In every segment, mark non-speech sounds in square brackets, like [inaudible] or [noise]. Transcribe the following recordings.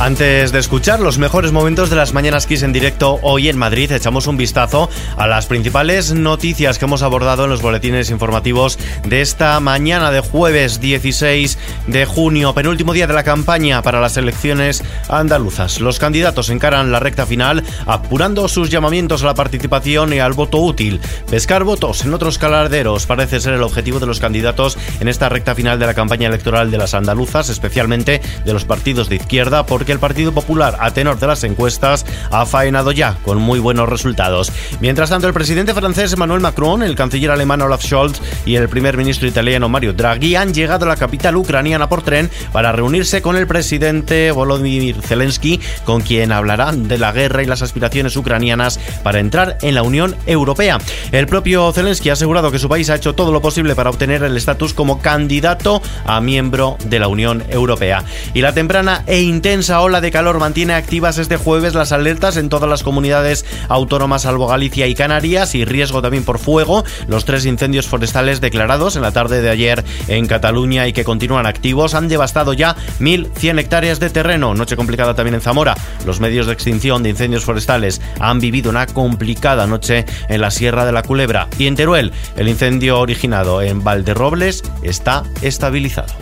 Antes de escuchar los mejores momentos de las Mañanas Kiss en directo hoy en Madrid, echamos un vistazo a las principales noticias que hemos abordado en los boletines informativos de esta mañana de jueves 16 de junio, penúltimo día de la campaña para las elecciones andaluzas. Los candidatos encaran la recta final apurando sus llamamientos a la participación y al voto útil. Pescar votos en otros calarderos parece ser el objetivo de los candidatos en esta recta final de la campaña electoral de las andaluzas, especialmente de los partidos de izquierda, porque el Partido Popular, a tenor de las encuestas, ha faenado ya con muy buenos resultados. Mientras tanto, el presidente francés Emmanuel Macron, el canciller alemán Olaf Scholz y el primer ministro italiano Mario Draghi han llegado a la capital ucraniana por tren para reunirse con el presidente Volodymyr Zelensky, con quien hablarán de la guerra y las aspiraciones ucranianas para entrar en la Unión Europea. El propio Zelensky ha asegurado que su país ha hecho todo lo posible para obtener el estatus como candidato a miembro de la Unión Europea. Y la temprana e intensa ola de calor mantiene activas este jueves las alertas en todas las comunidades autónomas salvo Galicia y Canarias y riesgo también por fuego. Los tres incendios forestales declarados en la tarde de ayer en Cataluña y que continúan activos han devastado ya 1.100 hectáreas de terreno. Noche complicada también en Zamora. Los medios de extinción de incendios forestales han vivido una complicada noche en la Sierra de la Culebra. Y en Teruel, el incendio originado en Valderrobles está estabilizado.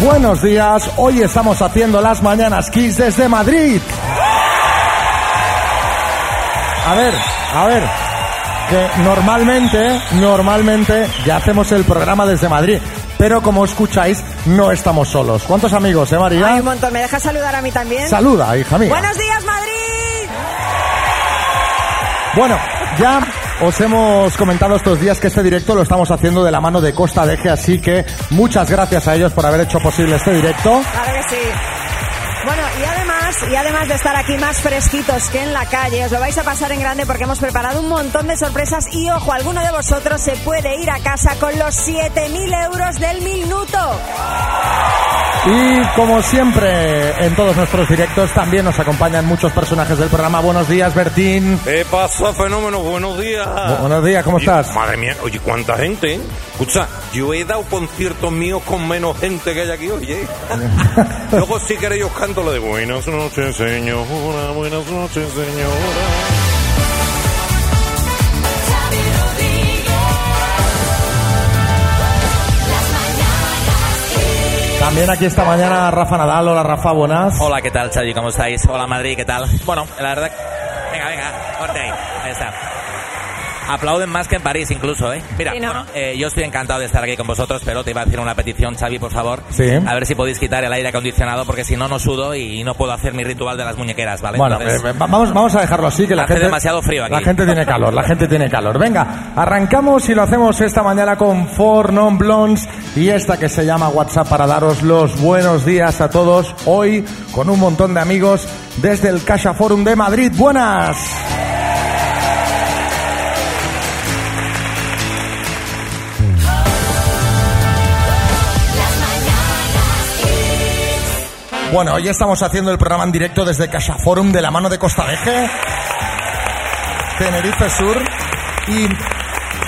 Buenos días, hoy estamos haciendo las mañanas Kiss desde Madrid. A ver, a ver, que normalmente, normalmente ya hacemos el programa desde Madrid, pero como escucháis, no estamos solos. ¿Cuántos amigos, eh, María? Hay un montón. ¿Me dejas saludar a mí también? Saluda, hija mía. Buenos días, Madrid. Bueno, ya os hemos comentado estos días que este directo lo estamos haciendo de la mano de Costa Deje, así que muchas gracias a ellos por haber hecho posible este directo. Claro que sí. Bueno, y además, y además de estar aquí más fresquitos que en la calle, os lo vais a pasar en grande porque hemos preparado un montón de sorpresas y ojo, alguno de vosotros se puede ir a casa con los 7.000 euros del minuto. Y como siempre en todos nuestros directos también nos acompañan muchos personajes del programa. Buenos días, Bertín. ¿Qué pasa, fenómeno? Buenos días. Bu- buenos días, ¿cómo Oye, estás? Madre mía, oye, ¿cuánta gente? eh? Escucha, yo he dado conciertos míos con menos gente que hay aquí hoy, ¿eh? [laughs] Luego, si queréis, os canto lo de Buenas noches, señora, buenas noches, señora. También aquí esta mañana Rafa Nadal. Hola, Rafa, buenas. Hola, ¿qué tal, Xavi? ¿Cómo estáis? Hola, Madrid, ¿qué tal? Bueno, la verdad... Venga, venga, corte ahí. Ahí está. Aplauden más que en París incluso, ¿eh? Mira, Sí, ¿no? bueno, eh, yo estoy encantado de estar aquí con vosotros, pero te iba a hacer una petición, Xavi, por favor. Sí. A ver si podéis quitar el aire acondicionado, porque si no, no sudo y no puedo hacer mi ritual de las muñequeras, ¿vale? Bueno, Entonces, eh, va- vamos, vamos a dejarlo así, que la Hace gente... demasiado frío aquí. La gente tiene calor, la gente tiene calor. Venga, arrancamos y lo hacemos esta mañana con Four Non Blondes y esta que se llama WhatsApp para daros los buenos días a todos. Hoy con un montón de amigos desde el Casa Forum de Madrid. Buenas. Bueno, hoy estamos haciendo el programa en directo desde Casa Forum de la mano de Costa Eje, Tenerife Sur. Y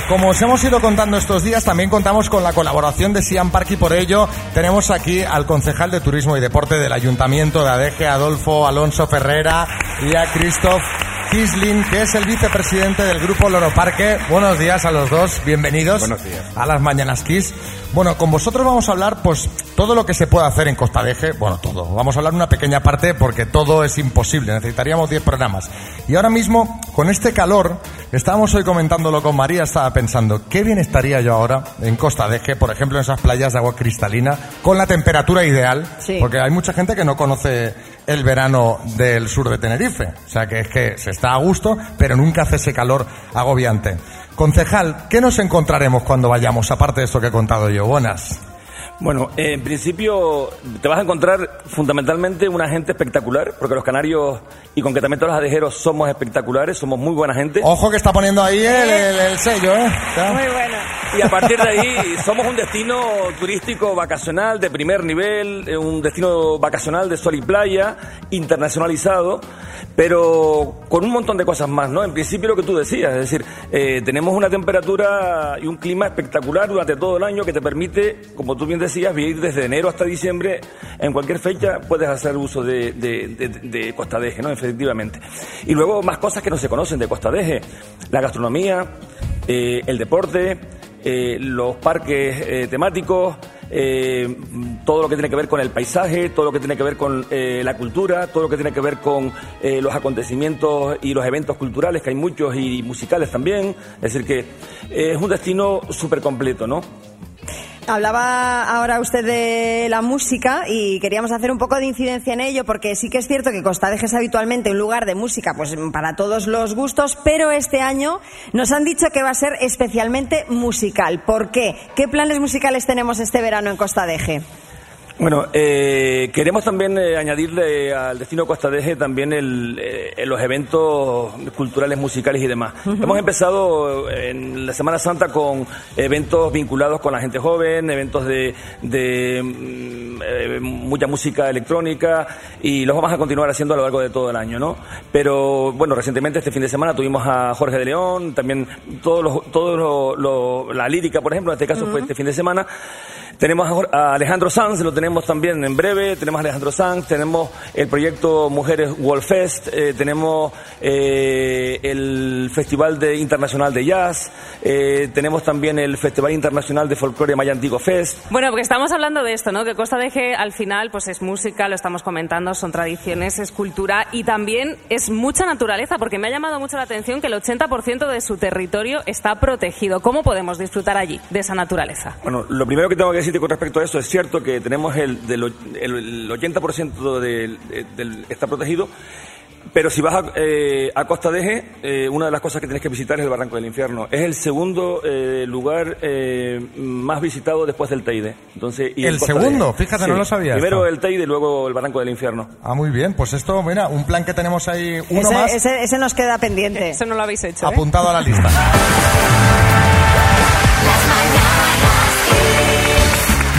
como os hemos ido contando estos días, también contamos con la colaboración de Siam Park y por ello tenemos aquí al concejal de Turismo y Deporte del Ayuntamiento de Adeje, Adolfo Alonso Ferrera, y a Christoph Kisling, que es el vicepresidente del Grupo Loro Parque. Buenos días a los dos, bienvenidos Buenos días. a las Mañanas Kiss. Bueno, con vosotros vamos a hablar, pues, todo lo que se puede hacer en Costa de Eje. Bueno, todo. Vamos a hablar una pequeña parte porque todo es imposible. Necesitaríamos 10 programas. Y ahora mismo, con este calor, estábamos hoy comentándolo con María, estaba pensando, qué bien estaría yo ahora en Costa de Eje, por ejemplo, en esas playas de agua cristalina, con la temperatura ideal. Sí. Porque hay mucha gente que no conoce el verano del sur de Tenerife. O sea, que es que se está a gusto, pero nunca hace ese calor agobiante. Concejal, ¿qué nos encontraremos cuando vayamos, aparte de esto que he contado yo? Buenas. Bueno, eh, en principio te vas a encontrar fundamentalmente una gente espectacular, porque los canarios y concretamente los adejeros somos espectaculares, somos muy buena gente. Ojo que está poniendo ahí el, el- el sello, ¿eh? Está- Muy bueno. Y a partir de ahí somos un destino turístico vacacional de primer nivel, eh, un destino vacacional de sol y playa, internacionalizado, pero con un montón de cosas más, ¿no? En principio lo que tú decías, es decir, eh, tenemos una temperatura y un clima espectacular durante todo el año que te permite, como tú bien decías, vivir desde enero hasta diciembre, en cualquier fecha puedes hacer uso de, de, de, de Costa Deje, ¿no? Efectivamente. Y luego más cosas que no se conocen de Costa Deje, la gastronomía, eh, el deporte, eh, los parques eh, temáticos, eh, todo lo que tiene que ver con el paisaje, todo lo que tiene que ver con eh, la cultura, todo lo que tiene que ver con eh, los acontecimientos y los eventos culturales, que hay muchos, y musicales también. Es decir, que eh, es un destino súper completo, ¿no? Hablaba ahora usted de la música y queríamos hacer un poco de incidencia en ello porque sí que es cierto que Costa Deje es habitualmente un lugar de música pues para todos los gustos, pero este año nos han dicho que va a ser especialmente musical. ¿Por qué? ¿Qué planes musicales tenemos este verano en Costa Deje? Bueno, eh, queremos también eh, añadirle al destino Costa Deje también el, eh, los eventos culturales, musicales y demás. Hemos empezado en la Semana Santa con eventos vinculados con la gente joven, eventos de, de mm, eh, mucha música electrónica y los vamos a continuar haciendo a lo largo de todo el año, ¿no? Pero bueno, recientemente este fin de semana tuvimos a Jorge de León, también todos los, todos lo- lo- la lírica, por ejemplo, en este caso fue este fin de semana. Tenemos a Alejandro Sanz, lo tenemos también en breve. Tenemos a Alejandro Sanz, tenemos el proyecto Mujeres World Fest, eh, tenemos eh, el Festival de Internacional de Jazz, eh, tenemos también el Festival Internacional de Folclore Maya Antiguo Fest. Bueno, porque estamos hablando de esto, ¿no? Que Costa de Eje al final pues es música, lo estamos comentando, son tradiciones, es cultura y también es mucha naturaleza, porque me ha llamado mucho la atención que el 80% de su territorio está protegido. ¿Cómo podemos disfrutar allí de esa naturaleza? Bueno, lo primero que tengo que decirte con respecto a eso es cierto que tenemos el, del, el, el 80% del, del- está protegido, pero si vas a, eh, a Costa Deje, eh, una de las cosas que tienes que visitar es el Barranco del Infierno. Es el segundo eh, lugar eh, más visitado después del Teide. Entonces, y ¿El en segundo? Deje. Fíjate, no lo sabía Primero esto. el Teide y luego el Barranco del Infierno. Ah, muy bien. Pues esto, mira, un plan que tenemos ahí, uno Ese, más ese- ese nos queda pendiente. Eso no lo habéis hecho, ¿eh? apuntado a la lista. [laughs]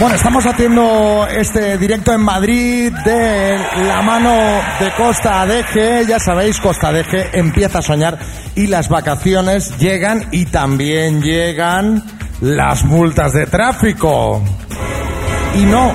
Bueno, estamos haciendo este directo en Madrid de la mano de Costa Deje. Ya sabéis, Costa Deje empieza a soñar y las vacaciones llegan y también llegan las multas de tráfico. Y no,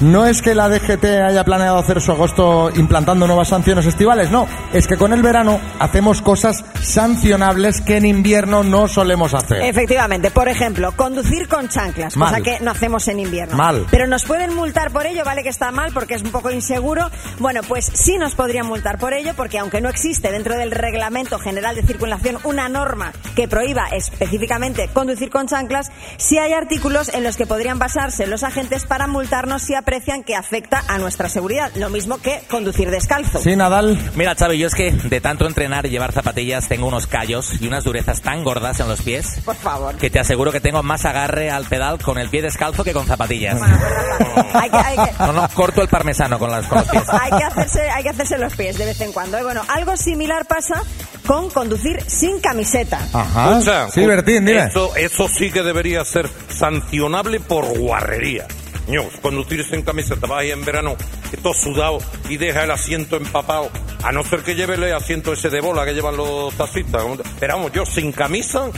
no es que la DGT haya planeado hacer su agosto implantando nuevas sanciones estivales, no, es que con el verano hacemos cosas sancionables que en invierno no solemos hacer. Efectivamente, por ejemplo, conducir con chanclas, cosa Mal. que no hacemos en invierno. Mal. Pero nos pueden multar por ello, vale que está mal porque es un poco inseguro. Bueno, pues sí nos podrían multar por ello porque aunque no existe dentro del Reglamento General de Circulación una norma que prohíba específicamente conducir con chanclas, sí hay artículos en los que podrían basarse los agentes para multarnos si aprecian que afecta a nuestra seguridad, lo mismo que conducir descalzo. Sí, Nadal. Mira, Xavi, yo es que de tanto entrenar y llevar zapatillas tengo unos callos y unas durezas tan gordas en los pies Por favor. que te aseguro que tengo más agarre al pedal con el pie descalzo que con zapatillas. [laughs] Hay que- hay que- No, no, corto el parmesano con, las, con los pies. hay que hacerse hay que hacerse los pies de vez en cuando. Y bueno, algo similar pasa con conducir sin camiseta. Ajá. Escucha, sí, Bertín, dime. Eso, eso sí que debería ser sancionable por guarrería. Ños, conducirse en camiseta, vas en verano, que todo sudado y deja el asiento empapado. A no ser que lleve el asiento ese de bola que llevan los taxistas. Pero vamos, yo sin camisa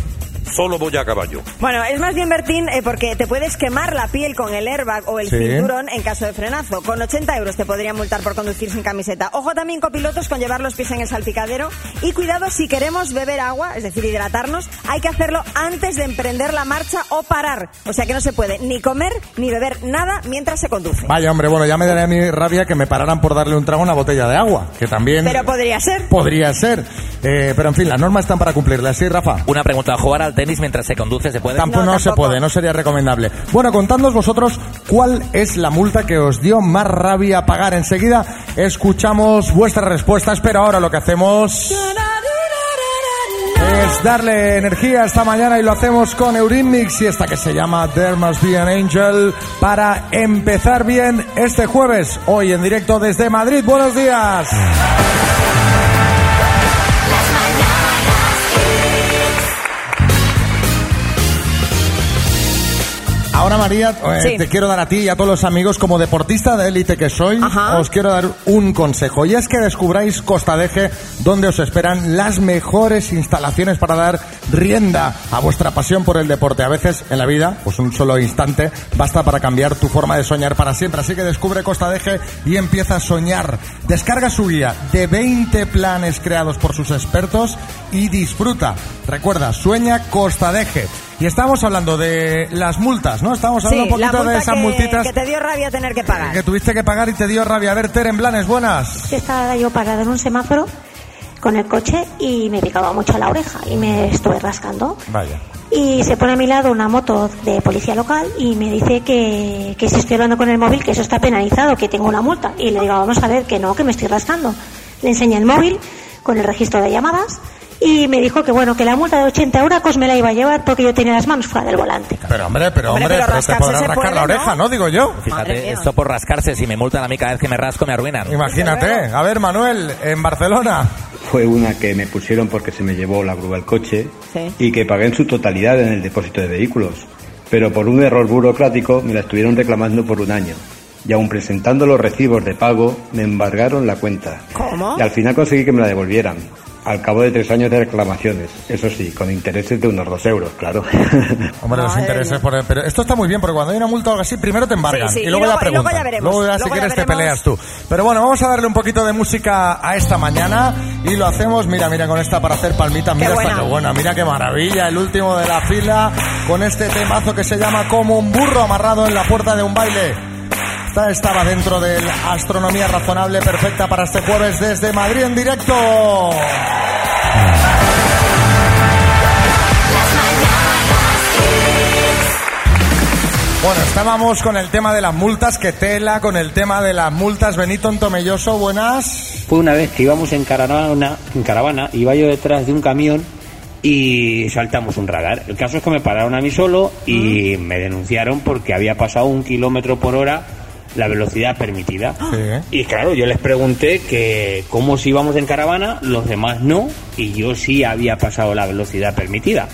solo voy a caballo. Bueno, es más bien, Bertín, eh, porque te puedes quemar la piel con el airbag o el Sí. cinturón en caso de frenazo. Con 80 euros te podrían multar por conducir sin camiseta. Ojo también, copilotos, con llevar los pies en el salpicadero. Y cuidado, si queremos beber agua, es decir, hidratarnos, hay que hacerlo antes de emprender la marcha o parar. O sea que no se puede ni comer ni beber nada mientras se conduce. Vaya, hombre, bueno, ya me daría a mí rabia que me pararan por darle un trago a una botella de agua, que también Pero podría ser. podría ser. Eh, pero en fin, las normas están para cumplirlas, ¿sí, Rafa? Una pregunta, ¿jugar al tenis mientras se conduce se puede? Tampoco No, no, se tampoco. puede, no sería recomendable. Bueno, contadnos vosotros cuál es la multa que os dio más rabia pagar. Enseguida escuchamos vuestras respuestas, pero ahora lo que hacemos es darle energía esta mañana y lo hacemos con Eurimix y esta que se llama There Must Be an Angel para empezar bien este jueves, hoy en directo desde Madrid. Buenos días. Ahora, María, eh, Sí. te quiero dar a ti y a todos los amigos, como deportista de élite que soy, Ajá. os quiero dar un consejo. Y es que descubráis Costa Deje, donde os esperan las mejores instalaciones para dar rienda a vuestra pasión por el deporte. A veces en la vida, pues un solo instante, basta para cambiar tu forma de soñar para siempre. Así que descubre Costa Deje y empieza a soñar. Descarga su guía de 20 planes creados por sus expertos y disfruta. Recuerda, sueña Costa Deje. Y estamos hablando de las multas, ¿no? Estamos hablando Sí, un la poquito multa de esas que, multitas que te dio rabia tener que pagar. que tuviste que pagar y te dio rabia. A ver, Tere, en planes, buenas. Estaba yo parada en un semáforo con el coche y me picaba mucho la oreja y me estuve rascando. Vaya. Y se pone a mi lado una moto de policía local y me dice que, que si estoy hablando con el móvil, que eso está penalizado, que tengo una multa. Y le digo, vamos a ver, que no, que me estoy rascando. Le enseñé el móvil con el registro de llamadas y me dijo que bueno, que la multa de 80 euros me la iba a llevar porque yo tenía las manos fuera del volante. Pero hombre, pero Hombre, hombre, pero pero, te rascarse podrán rascar puede, la oreja, ¿no? Digo yo. Fíjate, esto por rascarse, si me multan a mí cada vez que me rasco me arruinan. Imagínate. A ver, Manuel, en Barcelona. Fue una que me pusieron porque se me llevó la grúa al coche Sí. y que pagué en su totalidad en el depósito de vehículos. Pero por un error burocrático me la estuvieron reclamando por un año. Y aún presentando los recibos de pago, me embargaron la cuenta. ¿Cómo? Y al final conseguí que me la devolvieran. Al cabo de tres años de reclamaciones. Eso sí, con intereses de unos dos euros, claro. [laughs] Hombre, los intereses mía. por el- Pero esto está muy bien porque cuando hay una multa o algo así, primero te embargan. Sí, sí, y luego y luego- y luego ya veremos. Luego ya, si Luego ya quieres te peleas tú. Pero bueno, vamos a darle un poquito de música a esta mañana y lo hacemos, mira, mira, con esta para hacer palmitas. Mira esta buena. que buena, mira qué maravilla. El último de la fila con este temazo que se llama Como un burro amarrado en la puerta de un baile. Esta estaba dentro de la astronomía razonable perfecta para este jueves desde Madrid en directo. Bueno, estábamos con el tema de las multas, que tela, con el tema de las multas. Benito en Tomelloso, buenas. Fue una vez que íbamos en caravana, en caravana, iba yo detrás de un camión y saltamos un radar. El caso es que me pararon a mí solo y me denunciaron porque había pasado un kilómetro por hora la velocidad permitida. Sí. Y claro, yo les pregunté que cómo si íbamos en caravana, los demás no, y yo sí había pasado la velocidad permitida.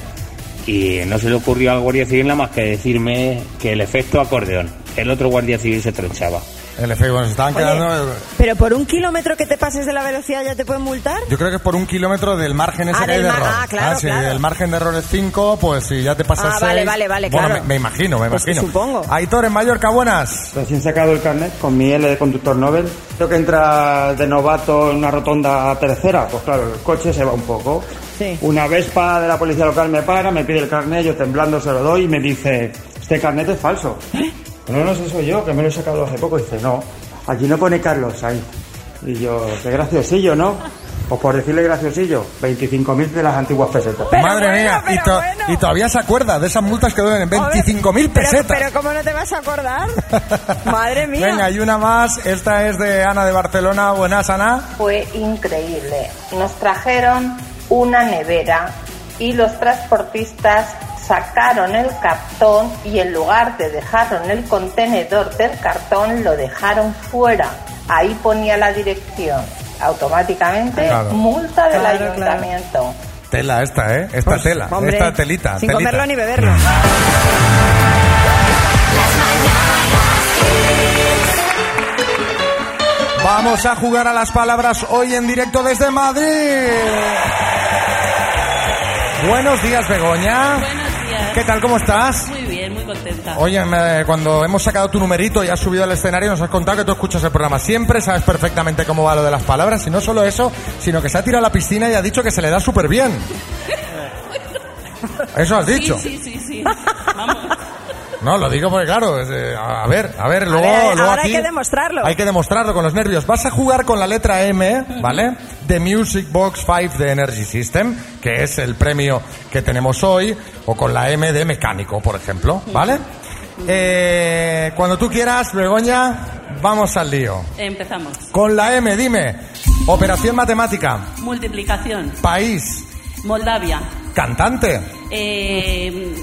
Y no se le ocurrió al guardia civil nada más que decirme que el efecto acordeón. El otro guardia civil se tronchaba. El efecto, bueno, se estaban Oye, quedando. eh, pero por un kilómetro que te pases de la velocidad ya te pueden multar. Yo creo que es por un kilómetro del margen ese Ah, que hay de mar- error. ah, claro, si claro. el margen de error es 5, pues si ya te pasas Ah, vale, seis- vale, vale, Bueno, claro. me, me imagino, me Pues imagino. supongo. Aitor en Mallorca, buenas. Recién sacado el carnet con mi L de conductor Nobel. Creo que entra de novato en una rotonda tercera. Pues claro, el coche se va un poco. Sí. Una Vespa de la policía local me para, me pide el carnet, yo temblando se lo doy y me dice, este carnet es falso. No, no, ese soy yo, que me lo he sacado hace poco. Y dice, no, aquí no pone Carlos ahí. Y yo, qué graciosillo, ¿no? Pues por decirle graciosillo, 25.000 de las antiguas pesetas. Pero Madre bueno, mía, y, pero to- bueno. y todavía se acuerda de esas multas que duelen 25.000 Pero- pesetas. Pero, ¿cómo no te vas a acordar? [laughs] Madre mía. Venga, y una más. Esta es de Ana de Barcelona. Buenas, Ana. Fue increíble. Nos trajeron una nevera y los transportistas sacaron el cartón y en lugar de dejarlo en el contenedor del cartón lo dejaron fuera. Ahí ponía la dirección. Automáticamente Claro. multa del Claro, claro. ayuntamiento. Tela esta, ¿eh? Esta Pues, tela. hombre, esta telita. Sin telita. comerlo ni beberlo. Vamos a jugar a las palabras hoy en directo desde Madrid. Buenos días, Begoña. ¿Qué tal? ¿Cómo estás? Muy bien, muy contenta. Oye, me- cuando hemos sacado tu numerito y has subido al escenario, nos has contado que tú escuchas el programa siempre, sabes perfectamente cómo va lo de las palabras, y no solo eso, sino que se ha tirado a la piscina y ha dicho que se le da súper bien. [laughs] Eso has dicho. Sí, sí, sí, sí. Vamos. No, lo digo porque claro, eh, a ver, a ver, luego, ver, luego ahora aquí hay que demostrarlo. Hay que demostrarlo con los nervios. Vas a jugar con la letra M, ¿vale? De Music Box 5 de Energy System, que es el premio que tenemos hoy, o con la M de mecánico, por ejemplo, ¿vale? Eh, cuando tú quieras, Begoña, vamos al lío. Empezamos. Con la M, dime, operación matemática, Multiplicación. país, Moldavia. cantante, Eh...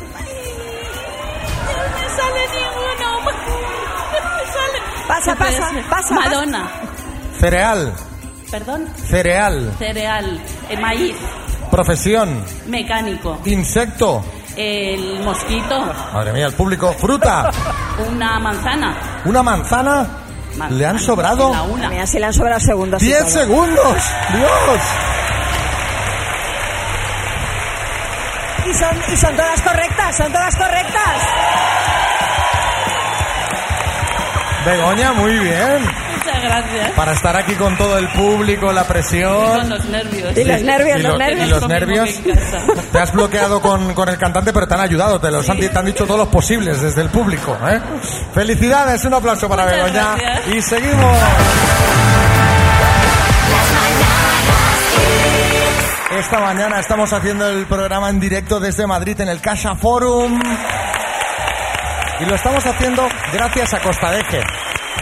Sale ninguno. Me [laughs] sale. Pasa, ¿Qué puede pasa, pasa, Madonna. cereal, Perdón. cereal, Cereal. Eh, maíz. profesión, Mecánico. insecto, El mosquito. Madre mía, el público. Fruta. [laughs] Una manzana. Una manzana. Le han sobrado La una. Mira, si le han sobrado segundos. 10 todo. segundos. Dios. Y son, y son todas correctas, son todas correctas. Begoña, muy bien. Muchas gracias. Para estar aquí con todo el público, la Y con presión. los nervios. Y los nervios, Y los lo- nervios. y los nervios. Te has bloqueado con, con el cantante, pero te han ayudado, te los han, te han dicho todos los posibles desde el público. ¿eh? Felicidades, un aplauso para Muchas Begoña. gracias. Y seguimos. Esta mañana estamos haciendo el programa en directo desde Madrid en el Casa Forum. Y lo estamos haciendo gracias a Costadeje.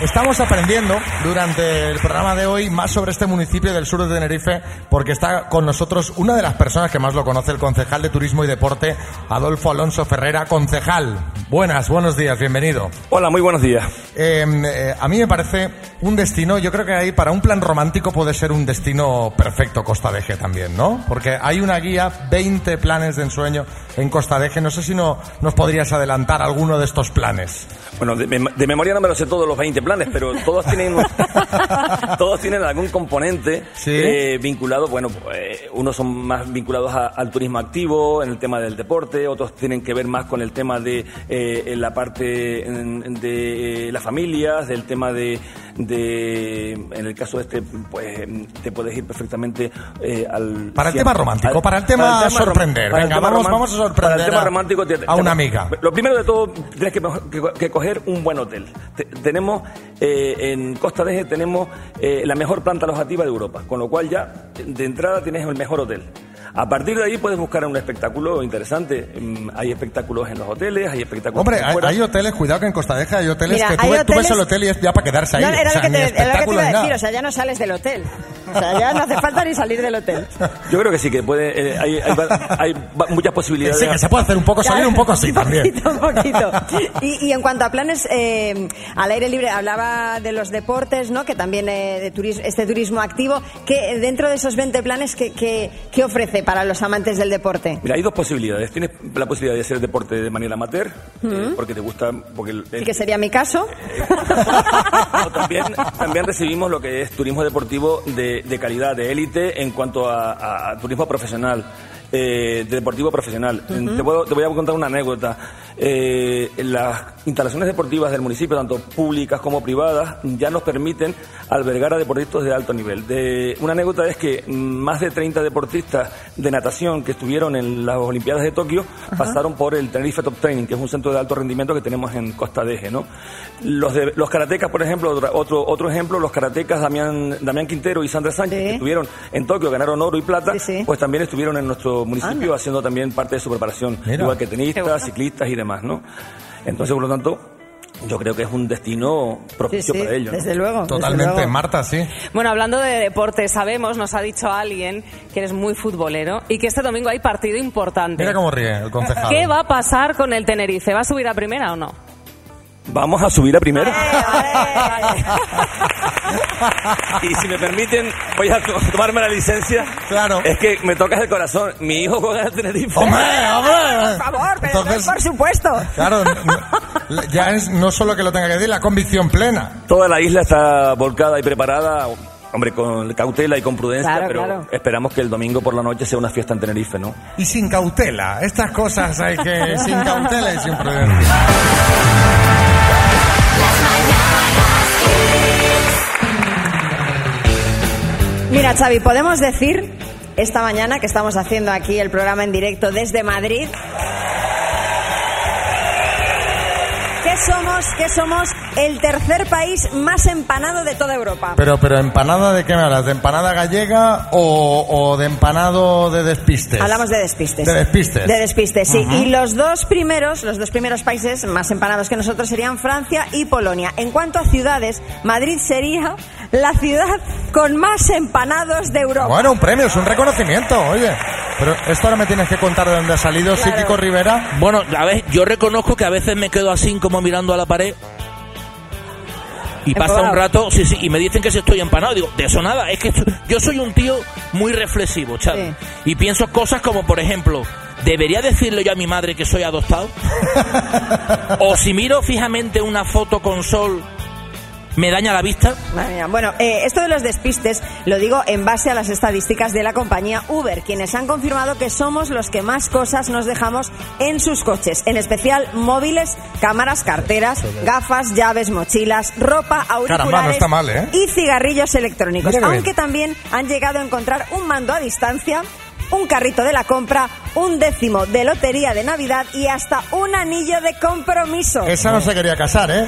Estamos aprendiendo durante el programa de hoy más sobre este municipio del sur de Tenerife porque está con nosotros una de las personas que más lo conoce, el concejal de Turismo y Deporte, Adolfo Alonso Ferrera. Concejal, buenas, buenos días, bienvenido. Hola, muy buenos días. Eh, eh, a mí me parece un destino, yo creo que ahí para un plan romántico puede ser un destino perfecto Costa de Eje también, ¿no? Porque hay una guía, 20 planes de ensueño en Costa de Eje. No sé si no, nos podrías adelantar alguno de estos planes. Bueno, de, de memoria no me lo sé todos los 20 planes, pero todos tienen [laughs] todos tienen algún componente Sí. eh, vinculado, bueno, eh, unos son más vinculados a- al turismo activo, en el tema del deporte, otros tienen que ver más con el tema de eh, la parte en- de las familias, del tema de, de en el caso de este, pues te puedes ir perfectamente al... Para el tema romántico, al- para el tema sorprender. Venga, tema vamos- a sorprender Para el tema romántico te- a una amiga. Lo primero de todo, tienes que, que- que coger un buen hotel. Te- tenemos, eh, en Costa de Eje tenemos eh, la mejor planta alojativa de Europa, con lo cual ya de entrada tienes el mejor hotel. A partir de ahí puedes buscar un espectáculo interesante. Mm, Hay espectáculos en los hoteles, hay espectáculos Hombre, hay, hoteles, cuidado que en Costa de Eje hay hoteles Mira, que tú, hay ves- tú ves hoteles- el hotel y es ya para quedarse ahí. No, era O sea, lo que te, era lo que te iba a decir, o sea, ya no sales del hotel. O sea, ya no hace falta ni salir del hotel. Yo creo que sí, que puede, eh, hay, hay va- hay muchas posibilidades. Sí, que se puede hacer un poco salir, un poco así [laughs] también. poquito, un poquito. Y, y en cuanto a planes eh, al aire libre, hablaba de los deportes, ¿no? Que también eh, de turismo, este turismo activo. que dentro de esos 20 planes, ¿qué, qué, qué ofrece para los amantes del deporte? Mira, hay dos posibilidades. Tienes la posibilidad de hacer deporte de manera amateur, eh, porque te gusta, porque el- Y que sería mi caso. [laughs] No, también, también recibimos lo que es turismo deportivo de, de calidad, de élite en cuanto a, a- a turismo profesional. eh, de deportivo profesional. Te, puedo- te voy a contar una anécdota. Eh, las instalaciones deportivas del municipio, tanto públicas como privadas, ya nos permiten albergar a deportistas de alto nivel. De, una anécdota es que más de 30 deportistas de natación que estuvieron en las Olimpiadas de Tokio Ajá. pasaron por el Tenerife Top Training, que es un centro de alto rendimiento que tenemos en Costa de Eje, ¿no? Los, de, los karatecas, por ejemplo, otro, otro ejemplo, los karatecas Damián, Damián Quintero y Sandra Sánchez, que estuvieron en Tokio, ganaron oro y plata, pues también estuvieron en nuestro municipio haciendo también parte de su preparación, Mira. igual que tenistas, bueno. ciclistas y demás, ¿no? Entonces, por lo tanto, yo creo que es un destino propicio Sí, sí, para ello. ¿no? desde luego. Totalmente, Marta, sí. Bueno, hablando de deporte, sabemos, nos ha dicho alguien que eres muy futbolero y que este domingo hay partido importante. Mira cómo ríe el concejal. ¿Qué va a pasar con el Tenerife? ¿Va a subir a primera o no? Vamos a subir a primero. y si me permiten, voy a to- tomarme la licencia. Claro. Es que me tocas el corazón. Mi hijo juega en Tenerife. ¡Hombre, hombre! Por favor, pero Entonces- por supuesto. Claro, no- ya es no solo que lo tenga que decir, la convicción plena. Toda la isla está volcada y preparada. Hombre, con cautela y con prudencia, Claro, pero claro. esperamos que el domingo por la noche sea una fiesta en Tenerife, ¿no? Y sin cautela. Estas cosas hay que. Sin cautela y sin prudencia. Mira, Xavi, podemos decir esta mañana que estamos haciendo aquí el programa en directo desde Madrid que somos, que somos el tercer país más empanado de toda Europa. Pero, pero empanada de qué me hablas? ¿De empanada gallega o, o de empanado de despistes? Hablamos de despistes. De despistes. De despistes, sí. Y los dos primeros, los dos primeros países más empanados que nosotros serían Francia y Polonia. En cuanto a ciudades, Madrid sería la ciudad con más empanados de Europa. Bueno, un premio, es un reconocimiento, oye. Pero esto ahora me tienes que contar de dónde ha salido Claro. Psíquico Rivera. Bueno, a ver, yo reconozco que a veces me quedo así como mirando a la pared. Y pasa un rato, sí, sí, y me dicen que si estoy empanado. Digo, de eso nada, es que yo soy un tío muy reflexivo, Chavi. Y pienso cosas como, por ejemplo, ¿debería decirle yo a mi madre que soy adoptado? [laughs] ¿O si miro fijamente una foto con sol, me daña la vista? Madre mía. Bueno, eh, esto de los despistes lo digo en base a las estadísticas de la compañía Uber, quienes han confirmado que somos los que más cosas nos dejamos en sus coches, en especial móviles, cámaras, carteras, gafas, llaves, mochilas, ropa, auriculares Caramba, no está mal, ¿eh? y cigarrillos electrónicos, aunque también han llegado a encontrar un mando a distancia. Un carrito de la compra, un décimo de lotería de Navidad y hasta un anillo de compromiso. Esa no se quería casar, ¿eh?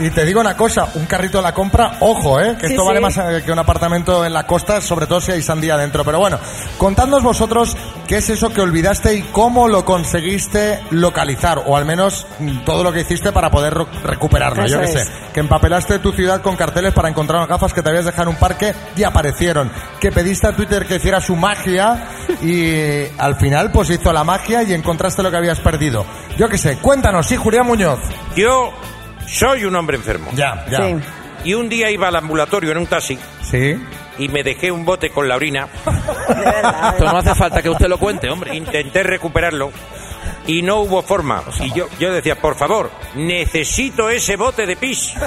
Y te digo una cosa, un carrito de la compra, ojo, ¿eh? Que Sí, esto vale sí. más eh, que un apartamento en la costa, sobre todo si hay sandía dentro. Pero bueno, contadnos vosotros qué es eso que olvidaste y cómo lo conseguiste localizar, o al menos mm, todo lo que hiciste para poder recuperarlo. Yo qué sé, que empapelaste tu ciudad con carteles para encontrar unas gafas que te habías dejado en un parque y aparecieron. Que pediste a Twitter que hiciera su magia y al final pues hizo la magia y encontraste lo que habías perdido. Yo qué sé, cuéntanos, sí, Julián Muñoz. Yo soy un hombre enfermo. Ya, ya. Sí. Y un día iba al ambulatorio en un taxi Sí. y me dejé un bote con la orina. [laughs] Esto no hace falta que usted lo cuente, hombre. Intenté recuperarlo y no hubo forma. Y yo, yo decía, por favor, necesito ese bote de pis. [laughs]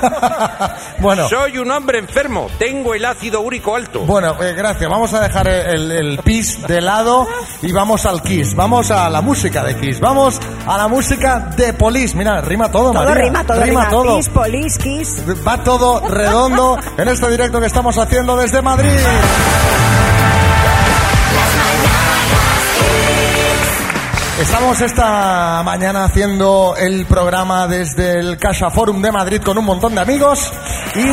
Bueno. Soy un hombre enfermo, tengo el ácido úrico alto. Bueno, eh, gracias. Vamos a dejar el, el pis de lado y vamos al Kiss. Vamos a la música de Kiss. Vamos a la música de Police. Mira, rima todo, Todo María. rima, todo rima. todo. Kiss, police, kiss. Va todo redondo en este directo que estamos haciendo desde Madrid. Estamos esta mañana haciendo el programa desde el Casa Forum de Madrid con un montón de amigos y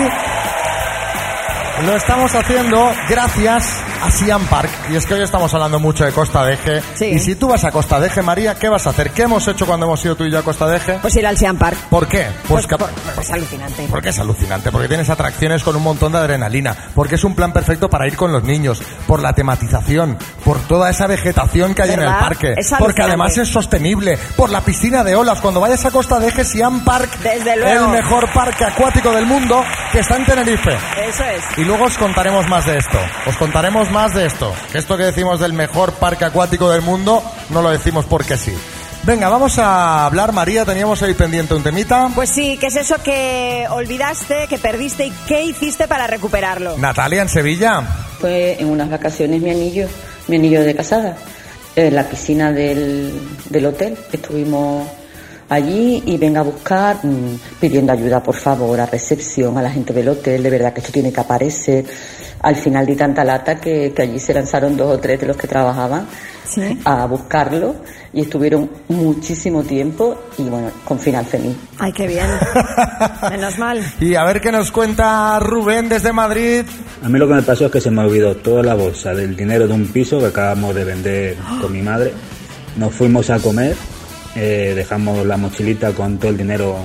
lo estamos haciendo gracias a Siam Park. Y es que hoy estamos hablando mucho de Costa de Eje. Sí. Y si tú vas a Costa de Eje, María, ¿qué vas a hacer? ¿Qué hemos hecho cuando hemos ido tú y yo a Costa de Eje? Pues ir al Siam Park. ¿Por qué? Pues, Pues, que- por- pues alucinante. porque es alucinante, porque tienes atracciones con un montón de adrenalina, porque es un plan perfecto para ir con los niños, por la tematización, por toda esa vegetación que hay en el parque, Es porque además es sostenible, por la piscina de olas. Cuando vayas a Costa de Eje, Siam Park, Desde luego. el mejor parque acuático del mundo, que está en Tenerife. Eso es. Y luego os contaremos más de esto. Os contaremos más de esto. Que esto que decimos del mejor parque acuático del mundo, no lo decimos porque sí. Venga, vamos a hablar, María. Teníamos ahí pendiente un temita. Pues sí, ¿qué es eso que olvidaste, que perdiste y qué hiciste para recuperarlo? Natalia, en Sevilla. Fue en unas vacaciones mi anillo, mi anillo de casada, en la piscina del, del hotel. Estuvimos allí y venga a buscar mm, pidiendo ayuda, por favor, a recepción, a la gente del hotel. De verdad que esto tiene que aparecer. Al final di tanta lata que, que allí se lanzaron dos o tres de los que trabajaban a buscarlo y estuvieron muchísimo tiempo y bueno, con final feliz. Ay, qué bien. [laughs] Menos mal. Y a ver qué nos cuenta Rubén desde Madrid. A mí lo que me pasó es que se me olvidó toda la bolsa del dinero de un piso que acabamos de vender con mi madre. Nos fuimos a comer, eh, dejamos la mochilita con todo el dinero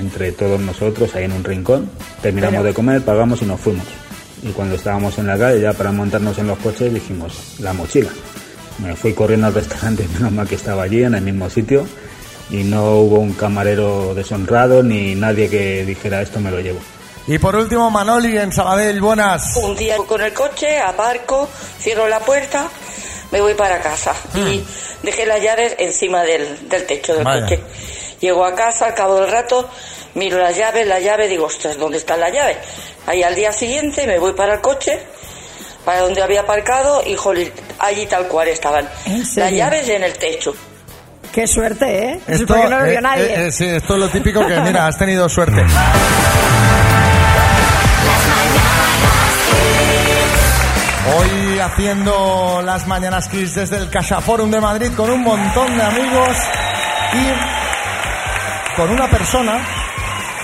entre todos nosotros ahí en un rincón. Terminamos Pero- de comer, pagamos y nos fuimos. Y cuando estábamos en la calle ya para montarnos en los coches dijimos, la mochila. Me fui corriendo al restaurante, [laughs] menos mal que estaba allí en el mismo sitio y no hubo un camarero deshonrado ni nadie que dijera esto me lo llevo. Y por último, Manoli en Sabadell. Buenas. Un día con el coche, aparco, cierro la puerta, me voy para casa y dejé las llaves encima del, del techo del Vaya. coche. Llego a casa, al cabo del rato, miro las llaves, la llave, digo, ostras, ¿dónde está la llave? Ahí al día siguiente me voy para el coche, para donde había aparcado y jolín, allí tal cual estaban. Las llaves en el techo. Qué suerte, ¿eh? Esto, Porque no lo vio eh, nadie. eh, eh, sí, esto es lo típico que, mira, has tenido suerte. [laughs] Hoy haciendo las Mañanas Kiss desde el Casa Forum de Madrid con un montón de amigos y con una persona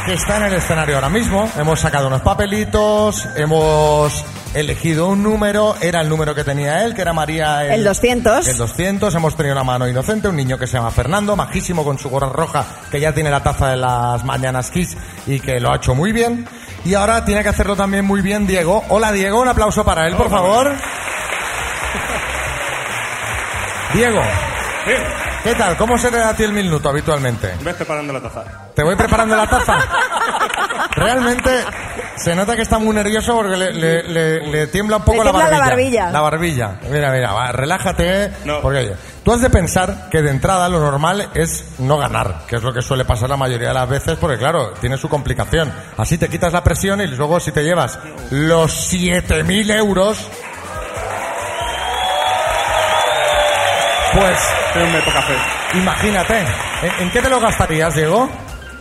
que está en el escenario ahora mismo. Hemos sacado unos papelitos, hemos elegido un número, era el número que tenía él, que era María. El 200. El 200, hemos tenido una mano inocente, un niño que se llama Fernando, majísimo con su gorra roja, que ya tiene la taza de las Mañanas Kiss y que lo ha hecho muy bien. Y ahora tiene que hacerlo también muy bien Diego. Hola Diego, un aplauso para él, por favor. Diego. ¿Qué tal? ¿Cómo se te da a ti el minuto habitualmente? Ves preparando la taza. Te voy preparando la taza. Realmente Se nota que está muy nervioso porque le, le- le- le tiembla un poco Le la tiembla la barbilla. barbilla. La barbilla. Mira, mira, va, relájate. Porque oye, tú has de pensar que de entrada lo normal es no ganar, que es lo que suele pasar la mayoría de las veces, porque claro, tiene su complicación. Así te quitas la presión y luego si te llevas los 7.000 euros, pues poca fe. imagínate. ¿En, en qué te lo gastarías, Diego?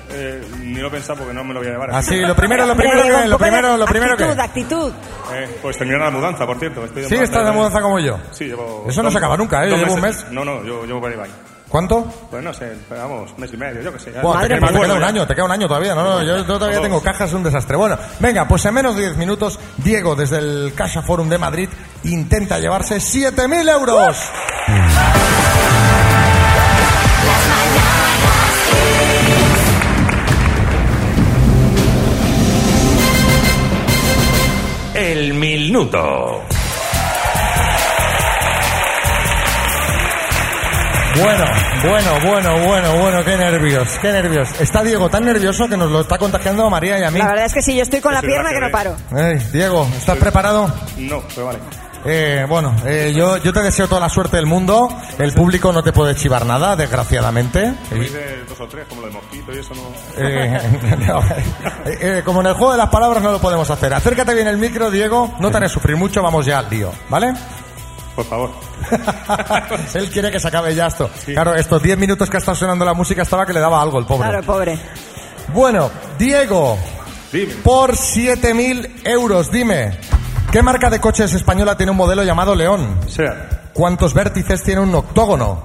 Eh, ni lo he pensado porque no me lo voy a llevar. Así, lo [laughs] primero, lo primero Diego, que, lo primero, lo primero que. actitud, actitud. Eh, pues terminar la mudanza, por cierto. Estoy Sí, estás de mudanza como yo. Sí, llevo... Eso no se acaba nunca, ¿eh? dos Llevo un mes. No, no, yo llevo ahí. va. ¿Cuánto? Pues no sé, pero vamos, mes y medio, yo qué sé. ya- Buah, te, me queda, te queda un año, te queda un año todavía. No, no, yo, yo todavía tengo cajas, es un desastre. Bueno, venga, pues en menos de 10 minutos, Diego, desde el Caixa Forum de Madrid, intenta llevarse 7.000 euros. El minuto. Bueno, bueno, bueno, bueno, bueno, qué nervios, qué nervios. Está Diego tan nervioso que nos lo está contagiando a María y a mí. La verdad es que sí, yo estoy con la pierna que no paro. Ey, Diego, ¿estás preparado? No, pero vale. Eh, bueno, eh, yo, yo te deseo toda la suerte del mundo. El público no te puede chivar nada, desgraciadamente. Me dice dos o tres, como lo de mosquito y eso no... Eh, [laughs] no, eh, eh, como en el juego de las palabras no lo podemos hacer. Acércate bien el micro, Diego. No te haré sufrir mucho, vamos ya al lío, ¿vale? Por favor. [laughs] Él quiere que se acabe ya esto. Claro, estos 10 minutos que ha estado sonando la música estaba que le daba algo el pobre. Claro, pobre. Bueno, Diego, por 7.000 euros, dime, ¿qué marca de coches española tiene un modelo llamado León? Sea. ¿Cuántos vértices tiene un octógono?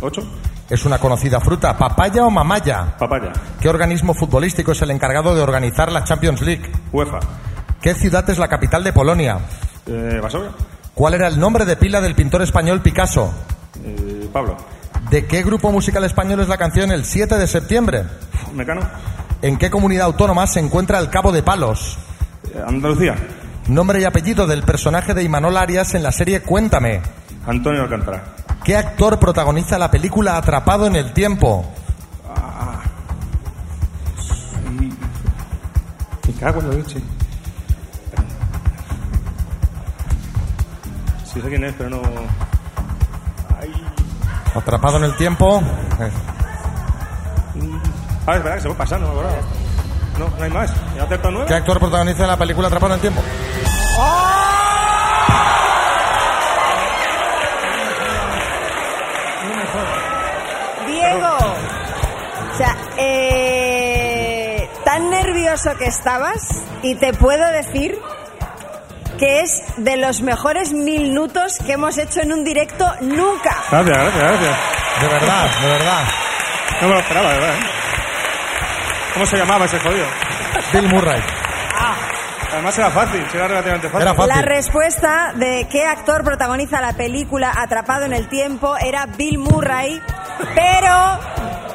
¿Ocho? ¿Es una conocida fruta, papaya o mamaya? Papaya. ¿Qué organismo futbolístico es el encargado de organizar la Champions League? UEFA. ¿Qué ciudad es la capital de Polonia? Eh. ¿Cuál era el nombre de pila del pintor español Picasso? Eh, Pablo. ¿De qué grupo musical español es la canción El 7 de septiembre? Mecano. ¿En qué comunidad autónoma se encuentra el Cabo de Palos? Eh, Andalucía. Nombre y apellido del personaje de Imanol Arias en la serie Cuéntame. Antonio Alcántara. ¿Qué actor protagoniza la película Atrapado en el tiempo? Me cago en la leche. Sí sé quién es, pero no... Atrapado en el tiempo. Eh, Ah, es verdad que se fue pasando, no me. No, no hay más. ¿Y ha acertado nueve? ¿Qué actor protagoniza la película Atrapado en el tiempo? Diego, o sea, eh, tan nervioso que estabas y te puedo decir que es de los mejores minutos que hemos hecho en un directo nunca. Gracias, gracias, gracias. De verdad, de verdad. No me lo esperaba, de verdad. ¿eh? ¿Cómo se llamaba ese jodido? Bill Murray. Además era fácil, era relativamente fácil. La respuesta de qué actor protagoniza la película Atrapado en el Tiempo era Bill Murray, pero,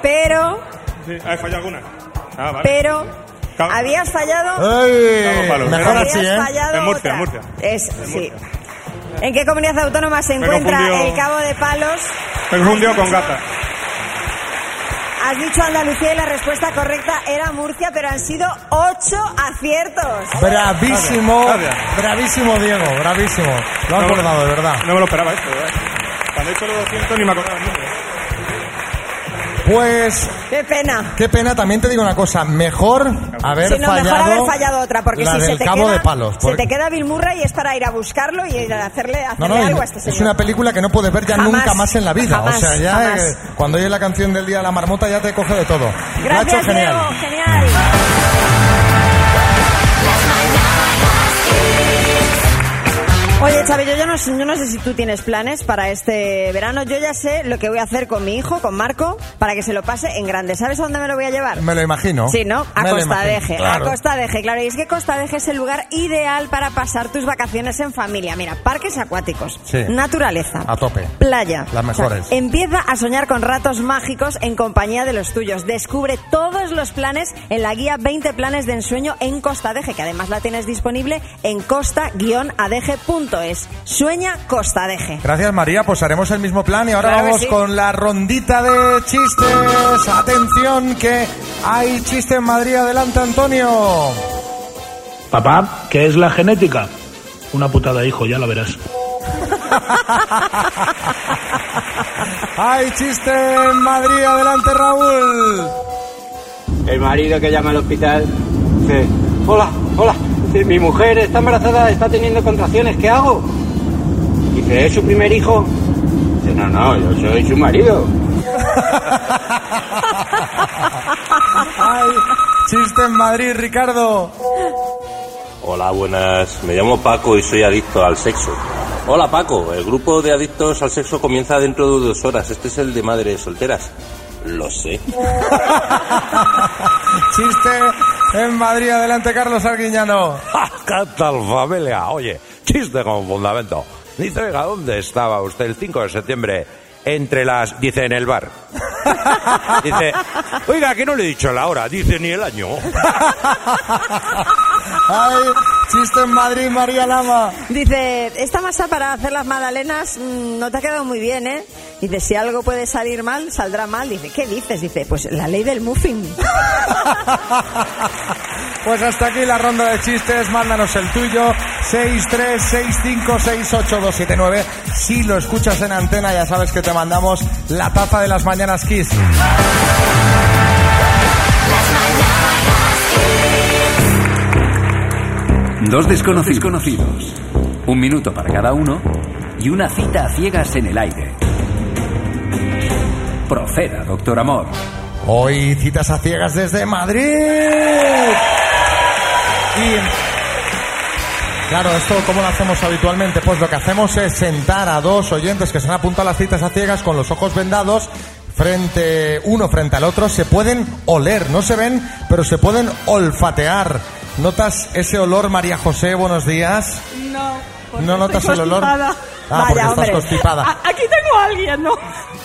pero, Sí, ¿Has fallado alguna? Ah, vale. pero, Cabo- habías fallado... Palos. Mejor así, ¿eh? fallado En Murcia, en Murcia. Es, sí. ¿En qué comunidad autónoma se encuentra el Cabo de Palos? Me confundió con gata. Has dicho Andalucía y la respuesta correcta era Murcia, pero han sido ocho aciertos. Bravísimo, Gracias. bravísimo Diego, bravísimo. Lo han No, acordado, de verdad. No me lo esperaba esto, verdad. Cuando he hecho los 200 ni me acordaba el número. Pues, Qué pena. qué pena, también te digo una cosa, mejor haber Sí, no, fallado. mejor haber fallado otra, porque la si se del te, Cabo queda, de Palos. se porque- te queda Bill Murray es para ir a buscarlo y ir a hacerle, hacerle no, algo a es este es señor. una película que no puedes ver ya Jamás, nunca más en la vida. jamás, o sea, ya eh, cuando oye la canción del Día de la Marmota ya te coge de todo. Gracias, genial. Diego. Genial. Oye, Xavi, yo, no, sé- yo no sé si tú tienes planes para este verano. Yo ya sé lo que voy a hacer con mi hijo, con Marco, para que se lo pase en grande. ¿Sabes a dónde me lo voy a llevar? Me lo imagino. Sí, ¿no? A Me Costa Deje. claro. A Costa Deje, claro. Y es que Costa Deje es el lugar ideal para pasar tus vacaciones en familia. Mira, parques acuáticos, Sí. naturaleza, A tope. playa. Las mejores. O sea, empieza a soñar con ratos mágicos en compañía de los tuyos. Descubre todos los planes en la guía 20 planes de ensueño en Costa Deje, que además la tienes disponible en costa-adeje.es. Sueña Costa Deje. Gracias María, pues haremos el mismo plan y ahora Claro vamos sí. con la rondita de chistes. Atención que hay chiste en Madrid, adelante Antonio. Papá, ¿qué es la genética? Una putada, hijo, ya la verás. [laughs] ¡Ay, chiste en Madrid! ¡Adelante, Raúl! El marido que llama al hospital dice, hola, hola, mi mujer está embarazada, está teniendo contracciones, ¿qué hago? Dice, ¿es su primer hijo? Dice, no, no, yo soy su marido. ¡Ay, chiste en Madrid, Ricardo! Hola, buenas. Me llamo Paco y soy adicto al sexo. Hola, Paco. El grupo de adictos al sexo comienza dentro de dos horas. Este es el de madres solteras. Lo sé. [laughs] Chiste en Madrid, adelante, Carlos Arguiñano. ¿Qué tal, familia? Oye, chiste con fundamento. Dice, oiga, ¿dónde estaba usted el 5 de septiembre? Entre las... Dice, en el bar. Dice, oiga, que no le he dicho la hora. Dice, ni el año. [laughs] ¡Ay, chiste en Madrid, María Lama! Dice, esta masa para hacer las magdalenas mm, no te ha quedado muy bien, ¿eh? Dice, si algo puede salir mal, saldrá mal. Dice, ¿qué dices? Dice, pues la ley del muffin. [laughs] Pues hasta aquí la ronda de chistes. Mándanos el tuyo. 636568279. Si lo escuchas en antena, ya sabes que te mandamos la taza de las mañanas Kiss. Dos desconocidos conocidos. Un minuto para cada uno y una cita a ciegas en el aire. Proceda, doctor Amor. Hoy citas a ciegas desde Madrid. Y claro, esto cómo lo hacemos habitualmente, pues lo que hacemos es sentar a dos oyentes que se han apuntado a las citas a ciegas con los ojos vendados frente uno frente al otro, se pueden oler, no se ven, pero se pueden olfatear. ¿Notas ese olor, María José? Buenos días. No. porque ¿No notas estoy el olor? constipada. Ah, porque estás constipada. A- aquí tengo a alguien, ¿no?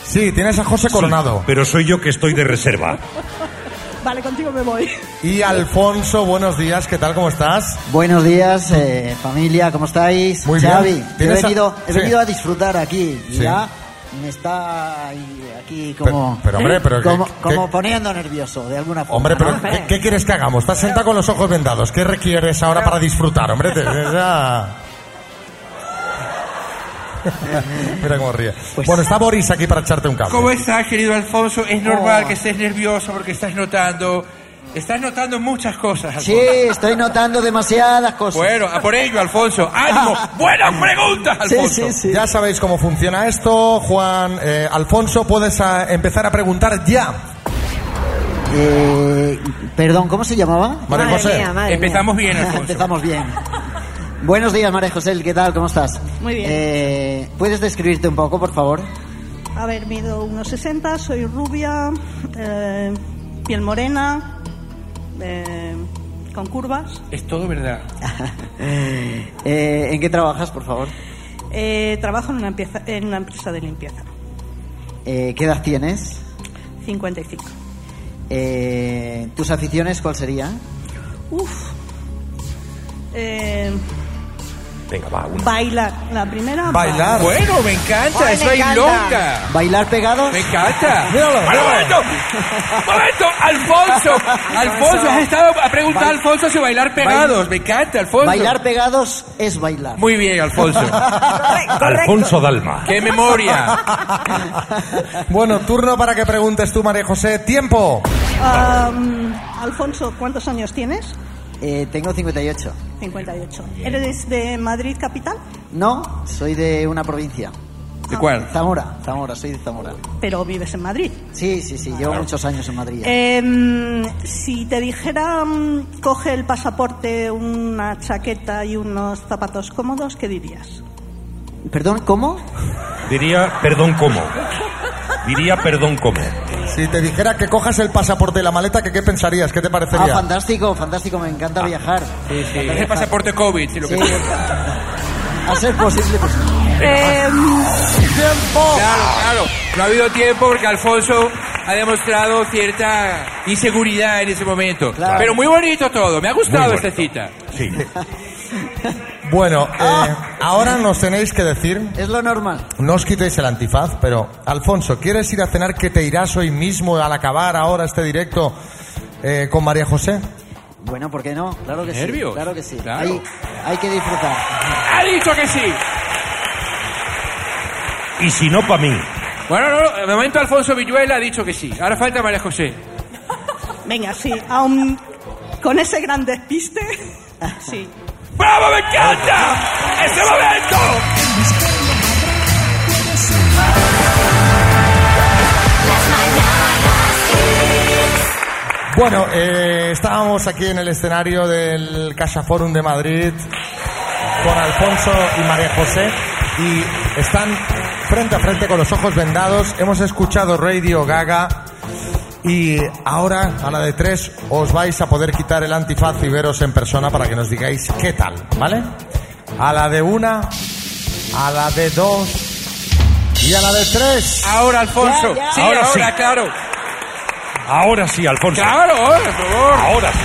Sí, tienes a José Coronado. Pero soy yo que estoy de reserva. [laughs] Vale, contigo me voy. Y Alfonso, buenos días, ¿qué tal? ¿Cómo estás? Buenos días, eh, familia, ¿cómo estáis? Muy bien. Xavi, he ¿Tienes a- venido, he Sí. venido a disfrutar aquí. Sí. Ya me está aquí como, Pero- pero, hombre, pero que- como, que- como poniendo nervioso, de alguna forma. Hombre, pero ¿no? ¿qué, qué quieres que hagamos? Estás sentado con los ojos vendados. ¿Qué requieres ahora para disfrutar? Hombre, te- ya- [laughs] Mira cómo ríe. Bueno, está Boris aquí para echarte un cable. ¿Cómo estás, querido Alfonso? Es normal que estés nervioso porque estás notando... Estás notando muchas cosas, Alfonso. Sí, estoy notando demasiadas cosas. Bueno, a por ello, Alfonso. ¡Ánimo! [laughs] ¡Buenas preguntas, Alfonso! Ya sabéis cómo funciona esto, Juan. eh, Alfonso, puedes ah, empezar a preguntar ya. Eh, perdón, ¿cómo se llamaba? María Madre José. mía, madre Empezamos mía. bien, Alfonso. Empezamos bien. Buenos días, María José, ¿qué tal? ¿Cómo estás? Muy bien. Eh, ¿Puedes describirte un poco, por favor? A ver, mido unos 60, soy rubia, eh, piel morena, eh, con curvas. Es todo verdad. [laughs] Eh, ¿En qué trabajas, por favor? Eh, trabajo en una, empieza- en una empresa de limpieza. Eh, ¿Qué edad tienes? 55. Eh, ¿Tus aficiones cuál serían? Uf. Venga, va, una. bailar. La primera. Bailar. Bueno, me encanta, Ay, es me encanta. bailonga. ¿Bailar pegados? Me encanta. Míralo, Bueno, míralo. momento, momento, Alfonso, [laughs] Alfonso, has estado a preguntar a Alfonso si bailar pegados. Me encanta, Alfonso. Bailar pegados es bailar. Muy bien, Alfonso. [laughs] Alfonso Dalma. ¡Qué memoria! [laughs] Bueno, turno para que preguntes tú, María José. ¡Tiempo! Am, Alfonso, ¿cuántos años tienes? Eh, tengo 58. 58. ¿Eres de Madrid capital? No, soy de una provincia. ¿De cuál? Zamora, Zamora, soy de Zamora. Pero vives en Madrid. Sí, sí, sí, llevo muchos años en Madrid. Em, si te dijera, coge el pasaporte, una chaqueta y unos zapatos cómodos, ¿qué dirías? ¿Perdón, cómo? Diría, perdón, ¿cómo? Diría, perdón, ¿cómo? Si te dijera que cojas el pasaporte y la maleta, ¿qué, qué pensarías? ¿Qué te Ah, parecería? fantástico, fantástico, me encanta viajar. Sí, sí. Pasaporte COVID, si lo que Sí. [laughs] A ser posible, pues. ¡Tiempo! Claro, claro. No ha habido tiempo porque Alfonso ha demostrado cierta inseguridad en ese momento. Claro. Pero muy bonito todo. Me ha gustado esta cita. Sí. [laughs] Bueno, eh, ahora nos tenéis que decir, Es lo normal. no os quitéis el antifaz, pero Alfonso, ¿quieres ir a cenar que te irás hoy mismo al acabar ahora este directo eh, con María José? Bueno, ¿por qué no? Claro que Nervios. sí. Claro que sí. Claro. Hay, hay que disfrutar. ¡Ha dicho que sí! Y si no, para mí. Bueno, no, no, de momento Alfonso Villuela ha dicho que sí. Ahora falta María José. Venga, sí, aún con ese gran despiste, sí. ¡Bravo, me encanta! ¡Ese momento! Bueno, eh, estábamos aquí en el escenario del Casa Forum de Madrid con Alfonso y María José y están frente a frente con los ojos vendados. Hemos escuchado Radio Gaga y ahora a la de tres os vais a poder quitar el antifaz y veros en persona para que nos digáis qué tal, ¿vale? A la de una, a la de dos y a la de tres. Ahora, Alfonso. Ya, ya. Sí, Ahora ahora, sí. claro. Ahora sí, Alfonso. Claro, ahora, por favor. Ahora sí.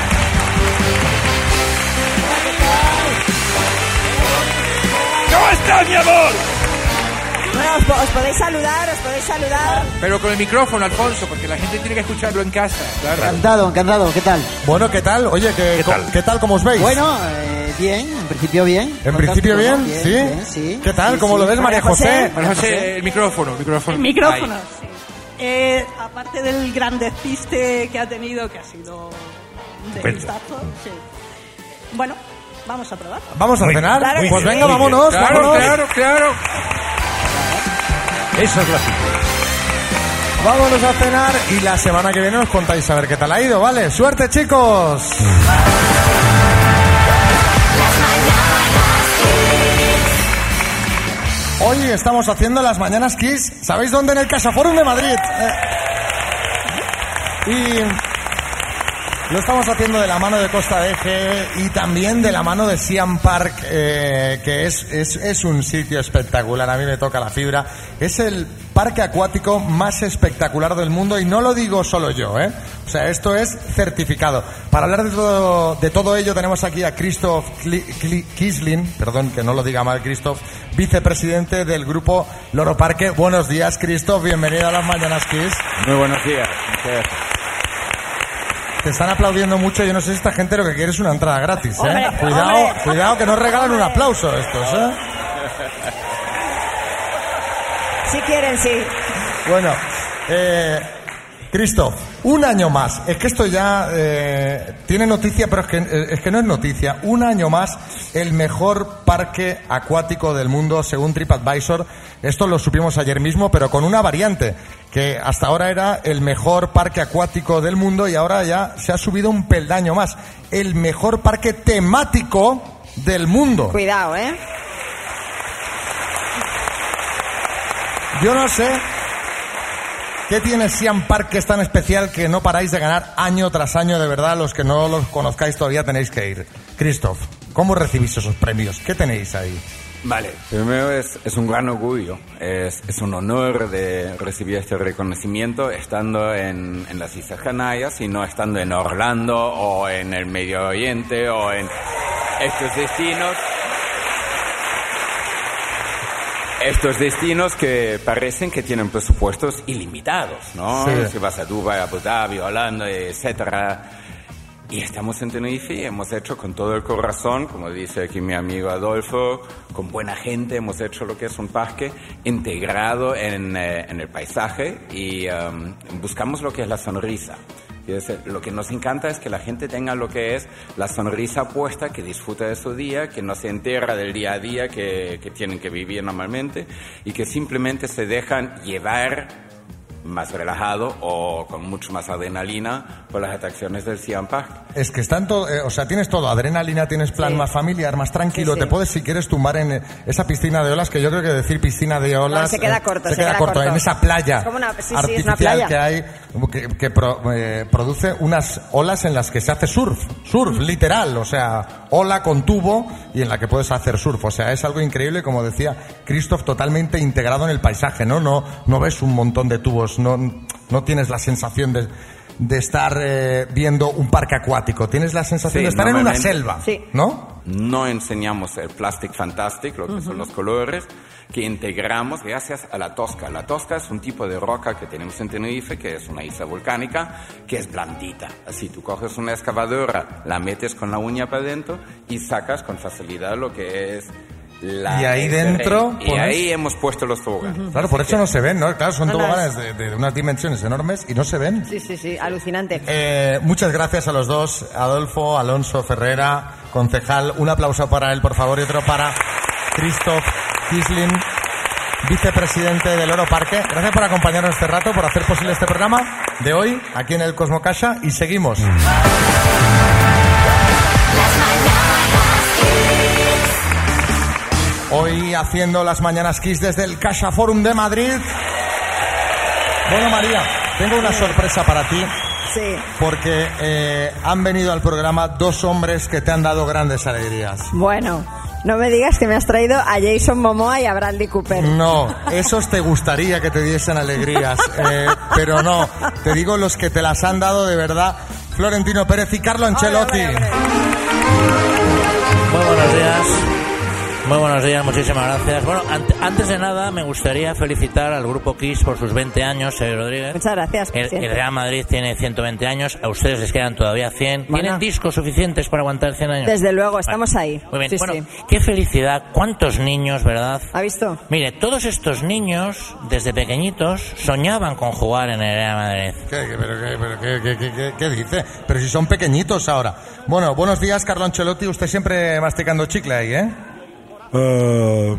¿Cómo estás, mi amor? Bueno, os, po- os podéis saludar, os podéis saludar. Pero con el micrófono, Alfonso, porque la gente tiene que escucharlo en casa. Claro. Encantado, encantado. ¿Qué tal? Bueno, ¿qué tal? Oye, ¿qué, co- ¿qué tal? ¿Cómo os veis? Bueno, eh, bien, en principio bien. En principio bien, ¿sí? bien, sí. ¿Qué tal? Sí, ¿Cómo sí. lo ves, María José? María José, el micrófono, el micrófono. El micrófono, Ahí. sí. Eh, aparte del gran despiste que ha tenido, que ha sido un despistazo, sí. Bueno, vamos a probar. ¿Vamos a cenar? bien, muy pues venga, vámonos, Claro, vámonos. claro, claro. Esa es la cita. Vámonos a cenar y la semana que viene os contáis a ver qué tal ha ido, ¿vale? ¡Suerte, chicos! Hoy estamos haciendo las Mañanas Kiss, ¿sabéis dónde? En el Casa Forum de Madrid. Eh, Y lo estamos haciendo de la mano de Costa de Eje y también de la mano de Siam Park, eh, que es, es, es un sitio espectacular. A mí me toca la fibra. Es el parque acuático más espectacular del mundo y no lo digo solo yo, ¿eh? O sea, esto es certificado. Para hablar de todo, de todo ello tenemos aquí a Christoph Kisling, perdón que no lo diga mal Christoph, vicepresidente del grupo Loro Parque. Buenos días, Christoph. Bienvenido a las Mañanas Kiss. Muy buenos días. Te están aplaudiendo mucho. Yo no sé si esta gente lo que quiere es una entrada gratis, ¿eh? Hombre, cuidado, hombre. cuidado que no regalan un aplauso estos, ¿eh? Si quieren, sí. Bueno, eh, Christoph, un año más. Es que esto ya eh, tiene noticia, pero es que, eh, es que no es noticia. Un año más, el mejor parque acuático del mundo, según TripAdvisor. Esto lo supimos ayer mismo, pero con una variante, que hasta ahora era el mejor parque acuático del mundo y ahora ya se ha subido un peldaño más. El mejor parque temático del mundo. Cuidado, ¿eh? Yo no sé qué tiene Siam Park que es tan especial que no paráis de ganar año tras año. De verdad, los que no los conozcáis todavía tenéis que ir. Christoph, ¿cómo recibís esos premios? ¿Qué tenéis ahí? Vale, primero es, es un gran orgullo, es, es un honor de recibir este reconocimiento estando en, en las Islas Canarias y no estando en Orlando o en el Medio Oriente o en estos destinos. Estos destinos que parecen que tienen presupuestos ilimitados, ¿no? Sí. Si vas a Dubái, Abu Dhabi, Holanda, etcétera. Y estamos en Tenerife y hemos hecho con todo el corazón, como dice aquí mi amigo Adolfo, con buena gente, hemos hecho lo que es un parque integrado en, eh, en el paisaje y um, buscamos lo que es la sonrisa. Lo que nos encanta es que la gente tenga lo que es la sonrisa puesta, que disfruta de su día, que no se entera del día a día que, que tienen que vivir normalmente y que simplemente se dejan llevar más relajado o con mucho más adrenalina por las atracciones del Siam Park. Es que están todo, eh, o sea, tienes todo, adrenalina, tienes plan más familiar, más tranquilo, Sí, sí. te puedes si quieres tumbar en eh, esa piscina de olas, que yo creo que decir piscina de olas... No, se queda eh, corto, se, se queda, queda corto, corto. en esa playa Es como una- sí, sí, es una artificial playa. que hay, que, que pro- eh, produce unas olas en las que se hace surf, surf, literal, o sea, ola con tubo y en la que puedes hacer surf, o sea, es algo increíble, como decía Christoph, totalmente integrado en el paisaje, ¿no? No, no ves un montón de tubos, no, no tienes la sensación de de estar eh, viendo un parque acuático. Tienes la sensación Sí, de estar en una selva, ¿no? No enseñamos el Plastic Fantastic, lo que son los colores, que integramos gracias a la tosca. La tosca es un tipo de roca que tenemos en Tenerife, que es una isla volcánica, que es blandita. Así tú coges una excavadora, la metes con la uña para adentro y sacas con facilidad lo que es la... Y ahí dentro. Y pones- ahí hemos puesto los toboganes. Claro, por eso no se ven, ¿no? Claro, son No, no, toboganes de, de unas dimensiones enormes y no se ven. Sí, sí, sí, alucinante. Eh, muchas gracias a los dos, Adolfo, Alonso, Ferrera, concejal. Un aplauso para él, por favor, y otro para Christoph Kisling, vicepresidente del Oro Parque. Gracias por acompañarnos este rato, por hacer posible este programa de hoy aquí en el Cosmocasa y seguimos. Hoy haciendo las mañanas Kiss desde el Casa Forum de Madrid. Bueno, María, tengo una sorpresa para ti. Sí. Porque eh, han venido al programa dos hombres que te han dado grandes alegrías. Bueno, no me digas que me has traído a Jason Momoa y a Bradley Cooper. No, [laughs] esos te gustaría que te diesen alegrías, eh, pero no. Te digo los que te las han dado de verdad. Florentino Pérez y Carlo Ancelotti. Muy buenos días. Muy buenos días, muchísimas gracias. Bueno, ante- antes de nada me gustaría felicitar al grupo Kiss por sus 20 años, Xavier Rodríguez. Muchas gracias. El, Real Madrid tiene 120 años, a ustedes les quedan todavía 100. Bueno. ¿Tienen discos suficientes para aguantar 100 años? Desde luego, estamos ahí. Muy bien, Sí, bueno, sí. qué felicidad, cuántos niños, ¿verdad? ¿Ha visto? Mire, todos estos niños, desde pequeñitos, soñaban con jugar en el Real Madrid. ¿Qué, qué- pero qué- pero qué- qué- qué- qué- qué dice? Pero si son pequeñitos ahora. Bueno, buenos días, Carlo Ancelotti. Usted siempre masticando chicle ahí, ¿eh? Eh,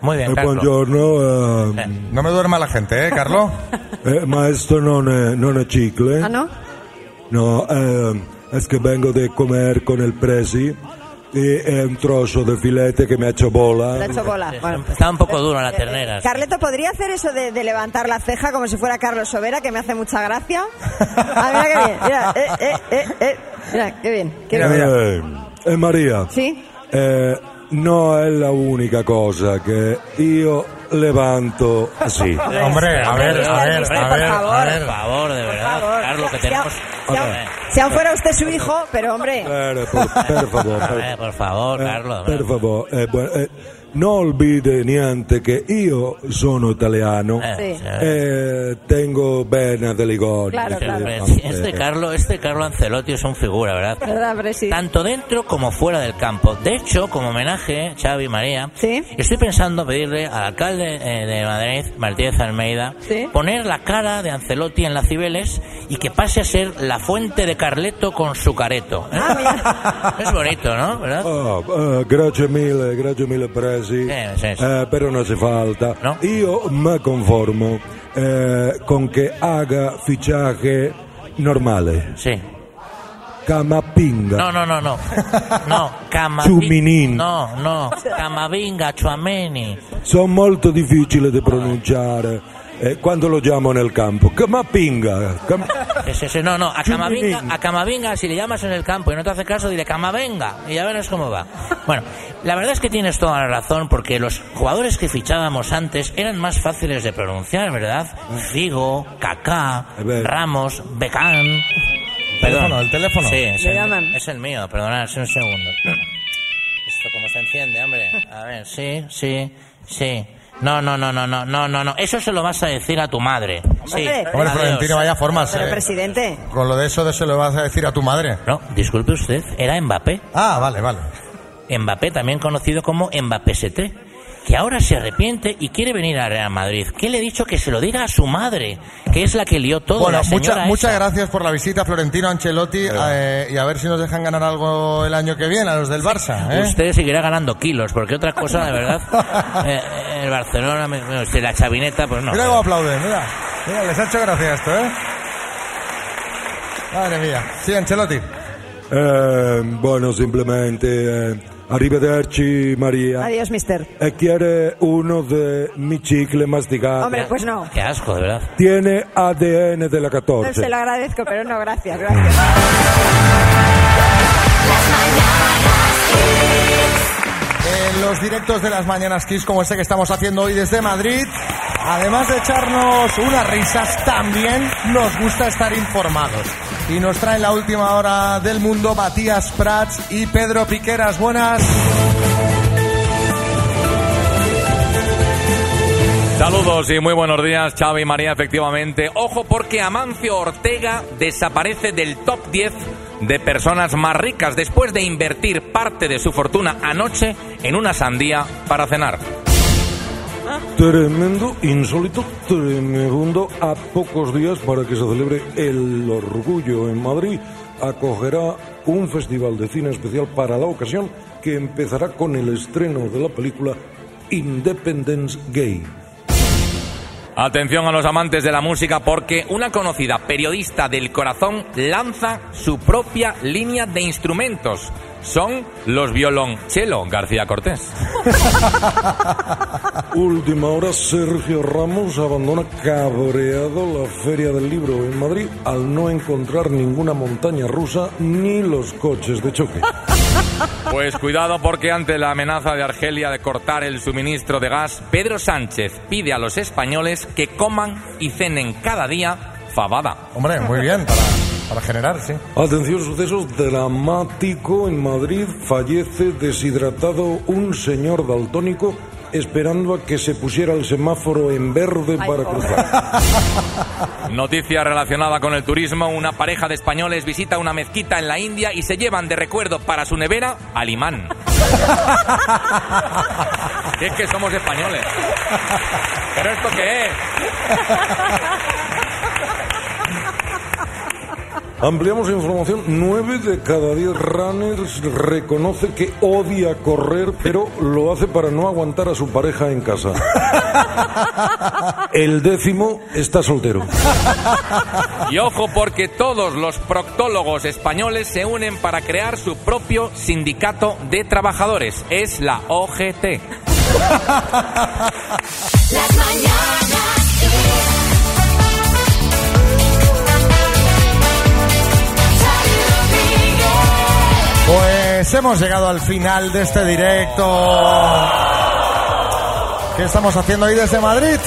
Muy bien, eh, buongiorno, eh, No me duerma la gente, ¿eh, Carlo? [laughs] eh, maestro non è, non è cicle. ¿Ah, no? No, eh, es que vengo de comer con el presi y è un trozo de filete que me ha hecho bola. Hecho bola. Bueno. Está un poco duro la ternera. Carleto, ¿podría hacer eso de, de levantar la ceja como si fuera Carlos Sobera, que me hace mucha gracia? Ah, mira qué bien. Mira, eh, eh, eh, eh. Mira, qué bien. Qué bien. Eh, eh, Maria, Sí. Eh, no è la unica cosa che io levanto así. Hombre, a ver, a ver, a por ver, favor. a ver. Por favor, de verdad, favor. Carlos, que tenemos... Si aún, fuera usted su hijo, pero hombre. Per, por, ver, por favor, Eh, Carlos. per favore, eh, eh, non olvide niente che io sono italiano Eh, Sí. e tengo bene delle cose. Claro, claro. Sí, Este Carlo, este Carlo Ancelotti es un figura, ¿verdad? ¿Verdad? Tanto dentro como fuera del campo. De hecho, como homenaje, Xavi María, estoy pensando pedirle al alcalde eh, de Madrid, Martínez Almeida, poner la cara de Ancelotti en la Cibeles y que pase a ser la fuente de Carleto con su careto. ¿eh? [laughs] Es bonito, ¿no? ¿Verdad? Ah, eh, grazie mille, grazie mille Presi. Eh, sì. Eh, però non si falta. Io mi conformo eh, con che haga fichaje normale. Sì. Camapinga. No, no, no, no. [laughs] No, Camavinga. No, no. Camavinga, Chuameni. Sono molto difficili da pronunciare eh, quando lo chiamo nel campo. Camapinga. Cam- Sí, sí, sí, no, no, a. Camavinga, a Camavinga, si le llamas en el campo y no te hace caso, dile Camavenga y ya verás cómo va. Bueno, la verdad es que tienes toda la razón porque los jugadores que fichábamos antes eran más fáciles de pronunciar, ¿verdad? Figo, Kaká, Ramos, Becán. Teléfono, el teléfono. Sí, es el, llaman. es el mío, perdonad, es un segundo. [clears throat] Esto cómo se enciende, hombre. A ver, sí, sí, sí. No, no, no, no, no, no, no, no. Eso se lo vas a decir a tu madre. Sí. Hombre. Florentino, vaya formas. Pero, eh. presidente. Con lo de eso de se lo vas a decir a tu madre. No, disculpe usted, era Mbappé. Ah, vale, vale. Mbappé, también conocido como Mbappé ST, que ahora se arrepiente y quiere venir a Real Madrid. ¿Qué le he dicho? Que se lo diga a su madre, que es la que lió todo. Bueno, la señora mucha- muchas gracias por la visita, Florentino Ancelotti, eh, y a ver si nos dejan ganar algo el año que viene a los del Barça. ¿eh? Usted seguirá ganando kilos, porque otra cosa, de verdad, [laughs] eh, el Barcelona, la chavineta, pues no. Mira cómo aplauden, mira. Mira, les ha hecho gracia esto, ¿eh? Madre mía. Sí, Ancelotti. Eh, bueno, simplemente eh, arrivederci Maria. Adiós, mister. E quiere uno de mi chicle masticado. Hombre, pues no. Qué asco, de verdad. Tiene ADN de la 14. Se lo agradezco, pero no, gracias, gracias. En los directos de las Mañanas Kiss, como este que estamos haciendo hoy desde Madrid, Además de echarnos unas risas, también nos gusta estar informados. Y nos traen la última hora del mundo Matías Prats y Pedro Piqueras. Buenas. Saludos y muy buenos días, Xavi y María, efectivamente. Ojo porque Amancio Ortega desaparece del top 10 de personas más ricas después de invertir parte de su fortuna anoche en una sandía para cenar. Tremendo, insólito, tremendo. A pocos días para que se celebre el orgullo en Madrid, acogerá un festival de cine especial para la ocasión que empezará con el estreno de la película Independence Gay. Atención a los amantes de la música porque una conocida periodista del corazón lanza su propia línea de instrumentos. Son los violonchelo García Cortés. [laughs] Última hora, Sergio Ramos abandona cabreado la Feria del Libro en Madrid al no encontrar ninguna montaña rusa ni los coches de choque. [laughs] Pues cuidado porque ante la amenaza de Argelia de cortar el suministro de gas, Pedro Sánchez pide a los españoles que coman y cenen cada día fabada. Hombre, muy bien, para, para generar, sí. Atención, sucesos dramático en Madrid. Fallece deshidratado un señor daltónico esperando a que se pusiera el semáforo en verde para cruzar. [laughs] Noticia relacionada con el turismo. Una pareja de españoles visita una mezquita en la India y se llevan de recuerdo para su nevera al imán. [laughs] es que somos españoles. ¿Pero esto qué es? [laughs] Ampliamos información. Nueve de cada diez runners reconoce que odia correr, pero lo hace para no aguantar a su pareja en casa. El décimo está soltero. Y ojo porque todos los proctólogos españoles se unen para crear su propio sindicato de trabajadores. Es la OGT. Las mañanas Pues hemos llegado al final de este directo. ¿Qué estamos haciendo hoy desde Madrid?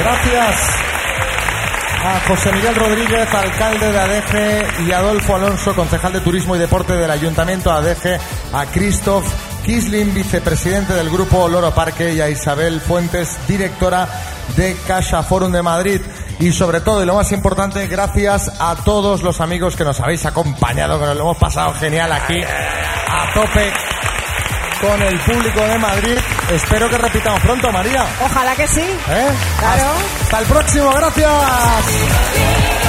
Gracias a José Miguel Rodríguez, alcalde de Adeje, y Adolfo Alonso, concejal de Turismo y Deporte del Ayuntamiento Adeje, a Christoph Kisling, vicepresidente del Grupo Loro Parque, y a Isabel Fuentes, directora de Caixa Forum de Madrid. Y sobre todo, y lo más importante, gracias a todos los amigos que nos habéis acompañado, que nos lo hemos pasado genial aquí, a tope con el público de Madrid. Espero que repitamos pronto, María. Ojalá que sí. ¿Eh? Claro. Hasta el próximo, gracias.